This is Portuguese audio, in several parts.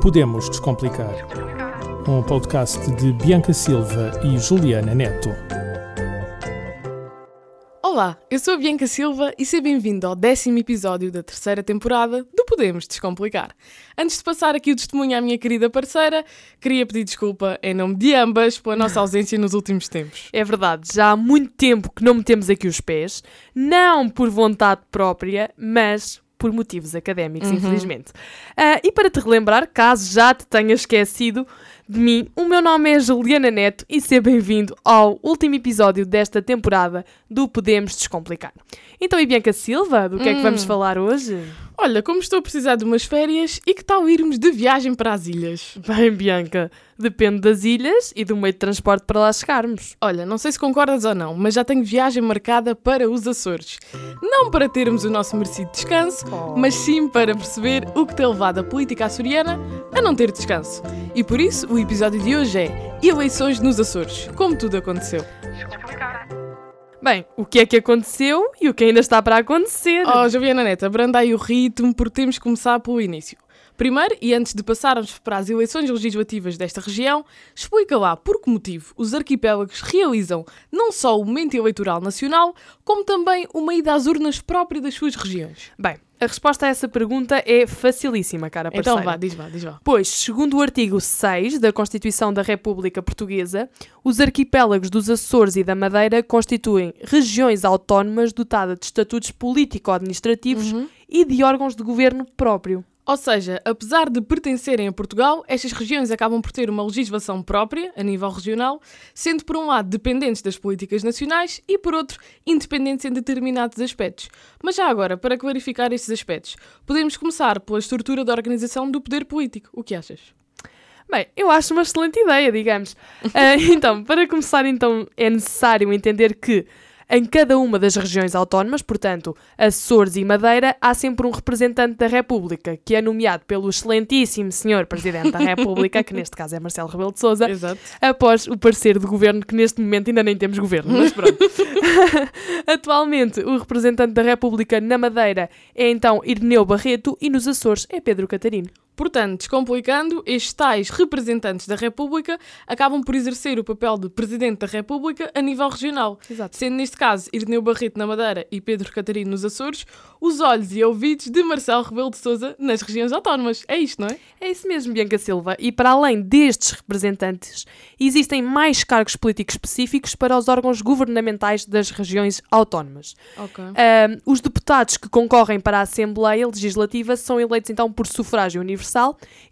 Podemos Descomplicar. Um podcast de Bianca Silva e Juliana Neto. Olá, eu sou a Bianca Silva e seja bem-vindo ao décimo episódio da terceira temporada do Podemos Descomplicar. Antes de passar aqui o testemunho à minha querida parceira, queria pedir desculpa em nome de ambas pela nossa ausência nos últimos tempos. É verdade, já há muito tempo que não metemos aqui os pés, não por vontade própria, mas por motivos académicos, Uhum. infelizmente. Ah, e para te relembrar, caso já te tenhas esquecido de mim, o meu nome é Juliana Neto e seja bem-vindo ao último episódio desta temporada do Podemos Descomplicar. Então, e Bianca Silva, do que é que Hum. vamos falar hoje? Olha, como estou a precisar de umas férias e que tal irmos de viagem para as ilhas? Bem, Bianca, depende das ilhas e do meio de transporte para lá chegarmos. Olha, não sei se concordas ou não, mas já tenho viagem marcada para os Açores. Não para termos o nosso merecido descanso, mas sim para perceber o que tem levado a política açoriana a não ter descanso. E por isso, o episódio de hoje é Eleições nos Açores, como tudo aconteceu. Bem, o que é que aconteceu e o que ainda está para acontecer? Oh, Joviana Neta, aí o ritmo porque temos que começar pelo início. Primeiro, e antes de passarmos para as eleições legislativas desta região, explica lá por que motivo os arquipélagos realizam não só o momento eleitoral nacional, como também uma ida às urnas própria das suas regiões. Bem, a resposta a essa pergunta é facilíssima, cara parceira. Então vá, diz vá, diz vá. Pois, segundo o artigo 6 da Constituição da República Portuguesa, os arquipélagos dos Açores e da Madeira constituem regiões autónomas dotadas de estatutos político-administrativos e de órgãos de governo próprio. Ou seja, apesar de pertencerem a Portugal, estas regiões acabam por ter uma legislação própria, a nível regional, sendo por um lado dependentes das políticas nacionais e por outro independentes em determinados aspectos. Mas já agora, para clarificar estes aspectos, podemos começar pela estrutura da organização do poder político. O que achas? Bem, eu acho uma excelente ideia, digamos. Ah, então, para começar, então, é necessário entender que em cada uma das regiões autónomas, portanto, Açores e Madeira, há sempre um representante da República, que é nomeado pelo excelentíssimo senhor Presidente da República, que neste caso é Marcelo Rebelo de Sousa, após o parecer do governo, que neste momento ainda nem temos governo, mas pronto. Atualmente, o representante da República na Madeira é então Irineu Barreto e nos Açores é Pedro Catarino. Portanto, descomplicando, estes tais representantes da República acabam por exercer o papel de Presidente da República a nível regional. Exato. Sendo neste caso Irineu Barreto na Madeira e Pedro Catarino nos Açores, os olhos e ouvidos de Marcelo Rebelo de Sousa nas regiões autónomas. É isto, não é? É isso mesmo, Bianca Silva. E para além destes representantes, existem mais cargos políticos específicos para os órgãos governamentais das regiões autónomas. Ok. Ahm, os deputados que concorrem para a Assembleia Legislativa são eleitos então por sufrágio universal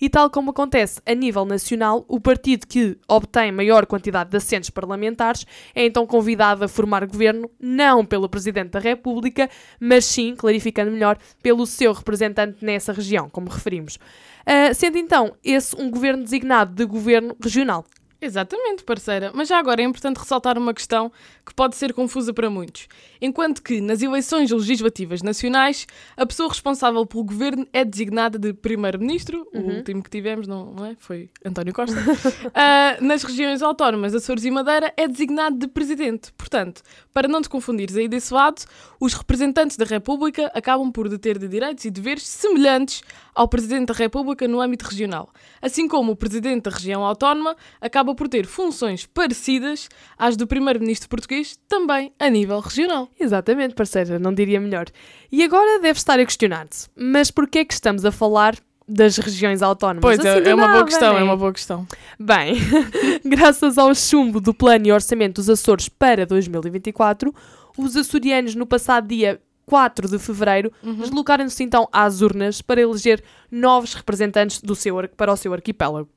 e, tal como acontece a nível nacional, o partido que obtém maior quantidade de assentos parlamentares é então convidado a formar governo, não pelo Presidente da República, mas sim, clarificando melhor, pelo seu representante nessa região, como referimos. Ah, sendo então esse um governo designado de governo regional. Exatamente, parceira. Mas já agora é importante ressaltar uma questão que pode ser confusa para muitos. Enquanto que nas eleições legislativas nacionais, a pessoa responsável pelo governo é designada de primeiro-ministro, o último que tivemos, não, não é? Foi António Costa. Ah, nas regiões autónomas, Açores e Madeira, é designado de presidente. Portanto, para não te confundires aí desse lado, os representantes da República acabam por ter de direitos e deveres semelhantes ao presidente da República no âmbito regional. Assim como o presidente da região autónoma acaba por ter funções parecidas às do primeiro-ministro português, também a nível regional. Exatamente, parceira, não diria melhor. E agora deve estar a questionar-se, mas porquê é que estamos a falar das regiões autónomas? Pois, Assim é, é uma boa nada, questão, né? é uma boa questão. Bem, graças ao chumbo do Plano e Orçamento dos Açores para 2024, os açorianos no passado dia 4 de fevereiro deslocaram-se então às urnas para eleger novos representantes do seu, ar- para o seu arquipélago.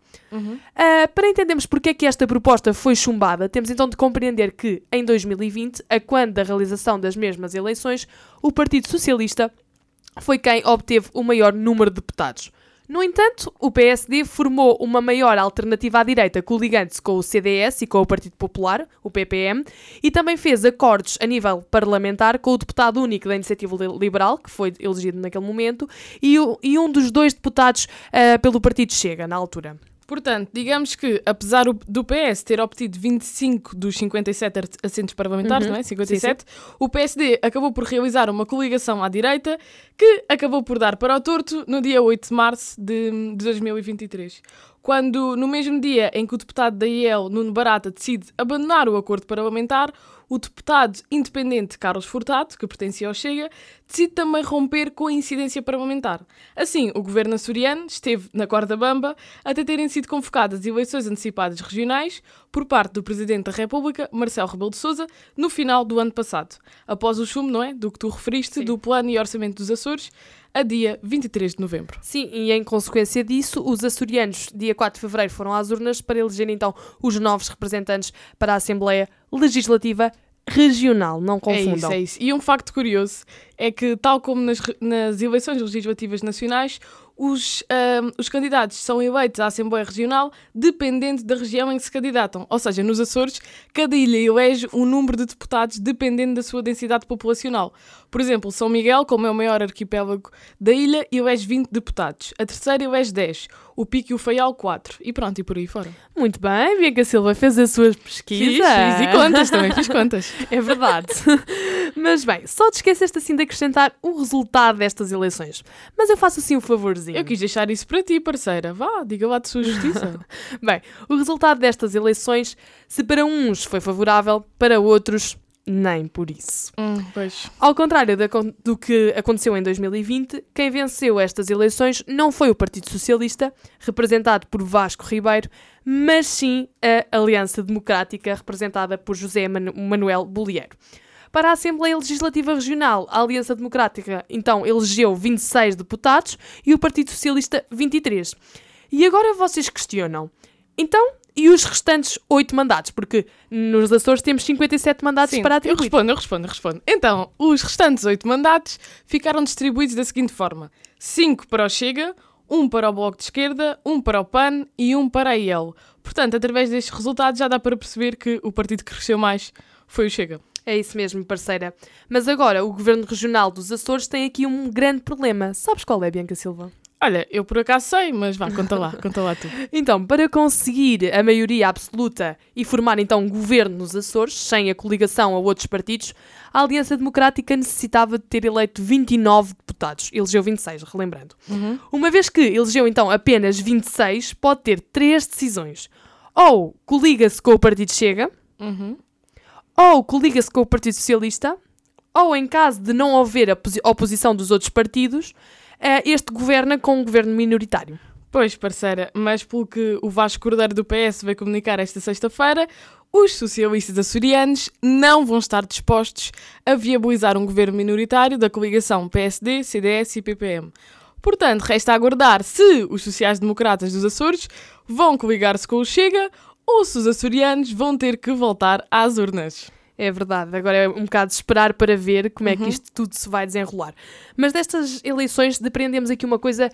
Ah, para entendermos porque é que esta proposta foi chumbada, temos então de compreender que, em 2020, a quando da realização das mesmas eleições, o Partido Socialista foi quem obteve o maior número de deputados. No entanto, o PSD formou uma maior alternativa à direita, coligando-se com o CDS e com o Partido Popular, o PPM, e também fez acordos a nível parlamentar com o deputado único da Iniciativa Li- Liberal, que foi elegido naquele momento, e, um dos dois deputados ah, pelo Partido Chega, na altura. Portanto, digamos que, apesar do PS ter obtido 25 dos 57 ar- assentos parlamentares, Uhum. não é? 57, o PSD acabou por realizar uma coligação à direita que acabou por dar para o torto no dia 8 de março de, de 2023. Quando, no mesmo dia em que o deputado da IEL, Nuno Barata, decide abandonar o acordo parlamentar, o deputado independente Carlos Furtado, que pertencia ao Chega, decide também romper com a incidência parlamentar. Assim, o governo açoriano esteve na corda bamba até terem sido convocadas eleições antecipadas regionais por parte do Presidente da República, Marcelo Rebelo de Sousa, no final do ano passado, após o chumbo, não é, do que tu referiste, Sim. do Plano e Orçamento dos Açores, a dia 23 de novembro. Sim, e em consequência disso, os açorianos, dia 4 de fevereiro, foram às urnas para eleger então os novos representantes para a Assembleia Legislativa Regional. Não É confundam. isso, é isso. E um facto curioso é que, tal como nas, nas eleições legislativas nacionais, os, ahm, os candidatos são eleitos à Assembleia Regional dependendo da região em que se candidatam. Ou seja, nos Açores, cada ilha elege um número de deputados dependendo da sua densidade populacional. Por exemplo, São Miguel, como é o maior arquipélago da ilha, elege 20 deputados. A terceira elege 10. O Pico e o Faial, 4. E pronto, e por aí fora. Muito bem, Bianca Silva fez as suas pesquisas. Fiz, fiz e contas, também fiz contas. É verdade. Mas bem, só te esqueceste assim de acrescentar o resultado destas eleições. Mas eu faço assim um favorzinho. Eu quis deixar isso para ti, parceira. Vá, diga lá de sua justiça. Bem, o resultado destas eleições, se para uns foi favorável, para outros, nem por isso. hum. Ao contrário da do que aconteceu em 2020, quem venceu estas eleições não foi o Partido Socialista, representado por Vasco Ribeiro, mas sim a Aliança Democrática, representada por José Manu- Manuel Bolieiro. Para a Assembleia Legislativa Regional, a Aliança Democrática então elegeu 26 deputados e o Partido Socialista 23. E agora vocês questionam, então, e os restantes 8 mandatos? Porque nos Açores temos 57 mandatos Sim, para eu atribuir. respondo, eu respondo, eu respondo. Então, os restantes oito mandatos ficaram distribuídos da seguinte forma: cinco para o Chega, um para o Bloco de Esquerda, um para o PAN e um para a IEL. Portanto, através destes resultados já dá para perceber que o partido que cresceu mais foi o Chega. É isso mesmo, parceira. Mas agora, o Governo Regional dos Açores tem aqui um grande problema. Sabes qual é, Bianca Silva? Olha, eu por acaso sei, mas vá, conta lá, conta lá tu. Então, para conseguir a maioria absoluta e formar então um governo nos Açores, sem a coligação a outros partidos, a Aliança Democrática necessitava de ter eleito 29 deputados. Elegeu 26, relembrando. Uhum. Uma vez que elegeu então apenas 26, pode ter três decisões. Ou coliga-se com o Partido Chega, Uhum. Ou coliga-se com o Partido Socialista, ou em caso de não haver a posi- oposição dos outros partidos, eh, este governa com um governo minoritário. Pois, parceira, mas pelo que o Vasco Cordeiro do PS veio comunicar esta sexta-feira, os socialistas açorianos não vão estar dispostos a viabilizar um governo minoritário da coligação PSD, CDS e PPM. Portanto, resta aguardar se os sociais-democratas dos Açores vão coligar-se com o Chega ou se os açorianos vão ter que voltar às urnas. É verdade, agora é um bocado esperar para ver como é que Uhum. isto tudo se vai desenrolar. Mas destas eleições depreendemos aqui uma coisa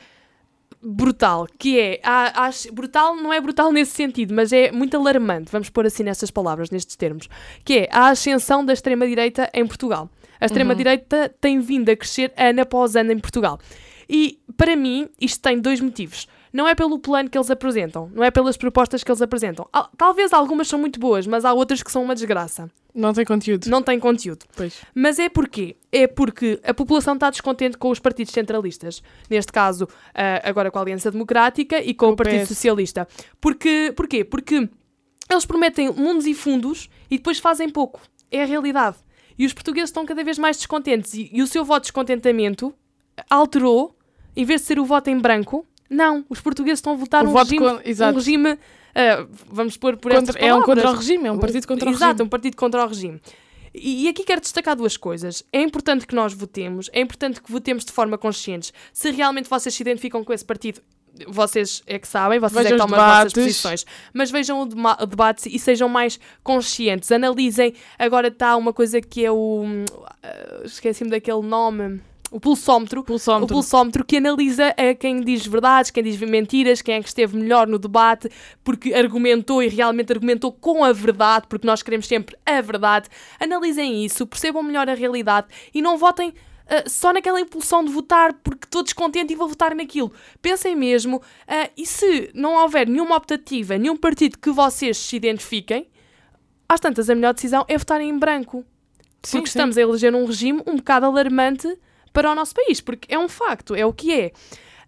brutal, que é, há- brutal não é brutal nesse sentido, mas é muito alarmante, vamos pôr assim nestas palavras, nestes termos, que é a ascensão da extrema-direita em Portugal. A extrema-direita tem vindo a crescer ano após ano em Portugal. E, para mim, isto tem dois motivos. Não é pelo plano que eles apresentam, não é pelas propostas que eles apresentam. Al- Talvez algumas são muito boas, mas há outras que são uma desgraça. Não tem conteúdo. Não têm conteúdo. Pois. Mas é porquê? É porque a população está descontente com os partidos centralistas. Neste caso, ah, agora com a Aliança Democrática e com Com o o Partido PS. Socialista. Porque, porquê? Porque eles prometem mundos e fundos e depois fazem pouco. É a realidade. E os portugueses estão cada vez mais descontentes. E, e o seu voto de descontentamento alterou, em vez de ser o voto em branco, não. Os portugueses estão a votar um regime, con- exato. um regime ah, vamos pôr por Contra- estas é um contra o regime, é um partido contra o Exato, regime. um partido contra o regime. E, e aqui quero destacar duas coisas. É importante que nós votemos, é importante que votemos de forma consciente. Se realmente vocês se identificam com esse partido, vocês é que sabem, vocês Vejam é que tomam as vossas posições. Mas vejam o, o debate e sejam mais conscientes. Analisem. Agora está uma coisa que é o. ah, Esqueci-me daquele nome. O pulsómetro. Pulsómetro. O pulsómetro que analisa a quem diz verdades, quem diz mentiras, quem é que esteve melhor no debate, porque argumentou e realmente argumentou com a verdade, porque nós queremos sempre a verdade. Analisem isso, percebam melhor a realidade e não votem uh, só naquela impulsão de votar porque estou descontente e vou votar naquilo. Pensem mesmo, uh, e se não houver nenhuma optativa, nenhum partido que vocês se identifiquem, às tantas a melhor decisão é votarem em branco. Sim, Porque sim. estamos a eleger um regime um bocado alarmante para o nosso país, porque é um facto, é o que é.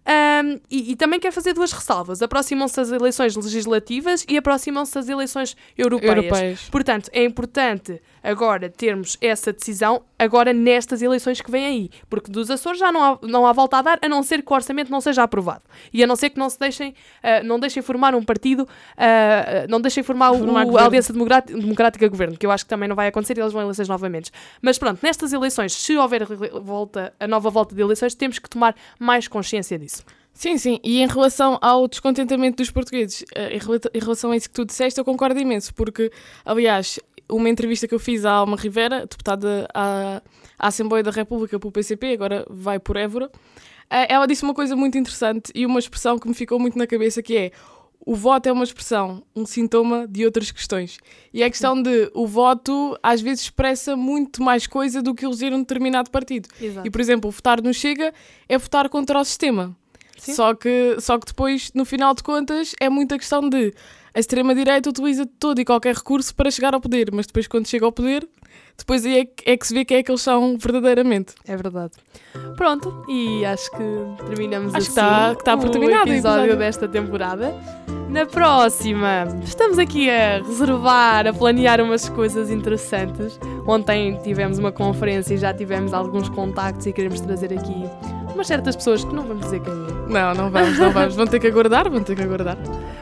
Ahm, e, e também quero fazer duas ressalvas. Aproximam-se as eleições legislativas e aproximam-se as eleições europeias. Europeias. Portanto, é importante agora termos essa decisão agora nestas eleições que vêm aí. Porque dos Açores já não há, não há volta a dar, a não ser que o orçamento não seja aprovado. E a não ser que não se deixem, ah, não deixem formar um partido, ah, não deixem formar, o- Formar o, a Aliança Democrática, Democrática Governo, que eu acho que também não vai acontecer e eles vão eleições novamente. Mas pronto, nestas eleições, se houver volta, a nova volta de eleições, temos que tomar mais consciência disso. Sim, sim. E em relação ao descontentamento dos portugueses, eh, em relação a isso que tu disseste, eu concordo imenso, porque, aliás, uma entrevista que eu fiz à Alma Rivera, deputada à, à Assembleia da República pelo PCP, agora vai por Évora, eh, ela disse uma coisa muito interessante e uma expressão que me ficou muito na cabeça, que é o voto é uma expressão, um sintoma de outras questões. E é a questão de o voto às vezes expressa muito mais coisa do que eleger um determinado partido. Exato. E, por exemplo, votar no Chega é votar contra o sistema. Sim. Só que, só que depois, no final de contas, é muita questão de a extrema-direita utiliza todo e qualquer recurso para chegar ao poder, mas depois, quando chega ao poder, depois aí é que, é que se vê quem é que eles são verdadeiramente. É verdade. Pronto, e acho que terminamos Acho que assim está- que está por o terminado o episódio episódio. desta temporada. Na próxima, estamos aqui a reservar, a planear umas coisas interessantes. Ontem tivemos uma conferência e já tivemos alguns contactos e queremos trazer aqui umas certas pessoas que não vamos dizer quem é. Não, não vamos, não vamos. Vão ter que aguardar, vão ter que aguardar.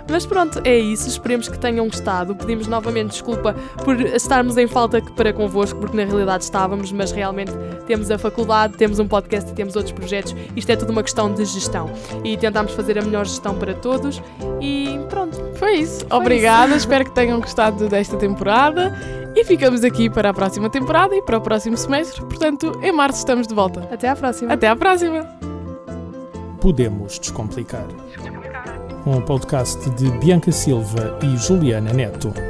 Mas pronto, é isso. Esperemos que tenham gostado. Pedimos novamente desculpa por estarmos em falta para convosco, porque na realidade estávamos, mas realmente temos a faculdade, temos um podcast e temos outros projetos. Isto é tudo uma questão de gestão. E tentámos fazer a melhor gestão para todos. E pronto. Foi isso. Obrigada, espero que tenham gostado desta temporada. E ficamos aqui para a próxima temporada e para o próximo semestre. Portanto, em março estamos de volta. Até à próxima. Até à próxima! Podemos Descomplicar. Um podcast de Bianca Silva e Juliana Neto.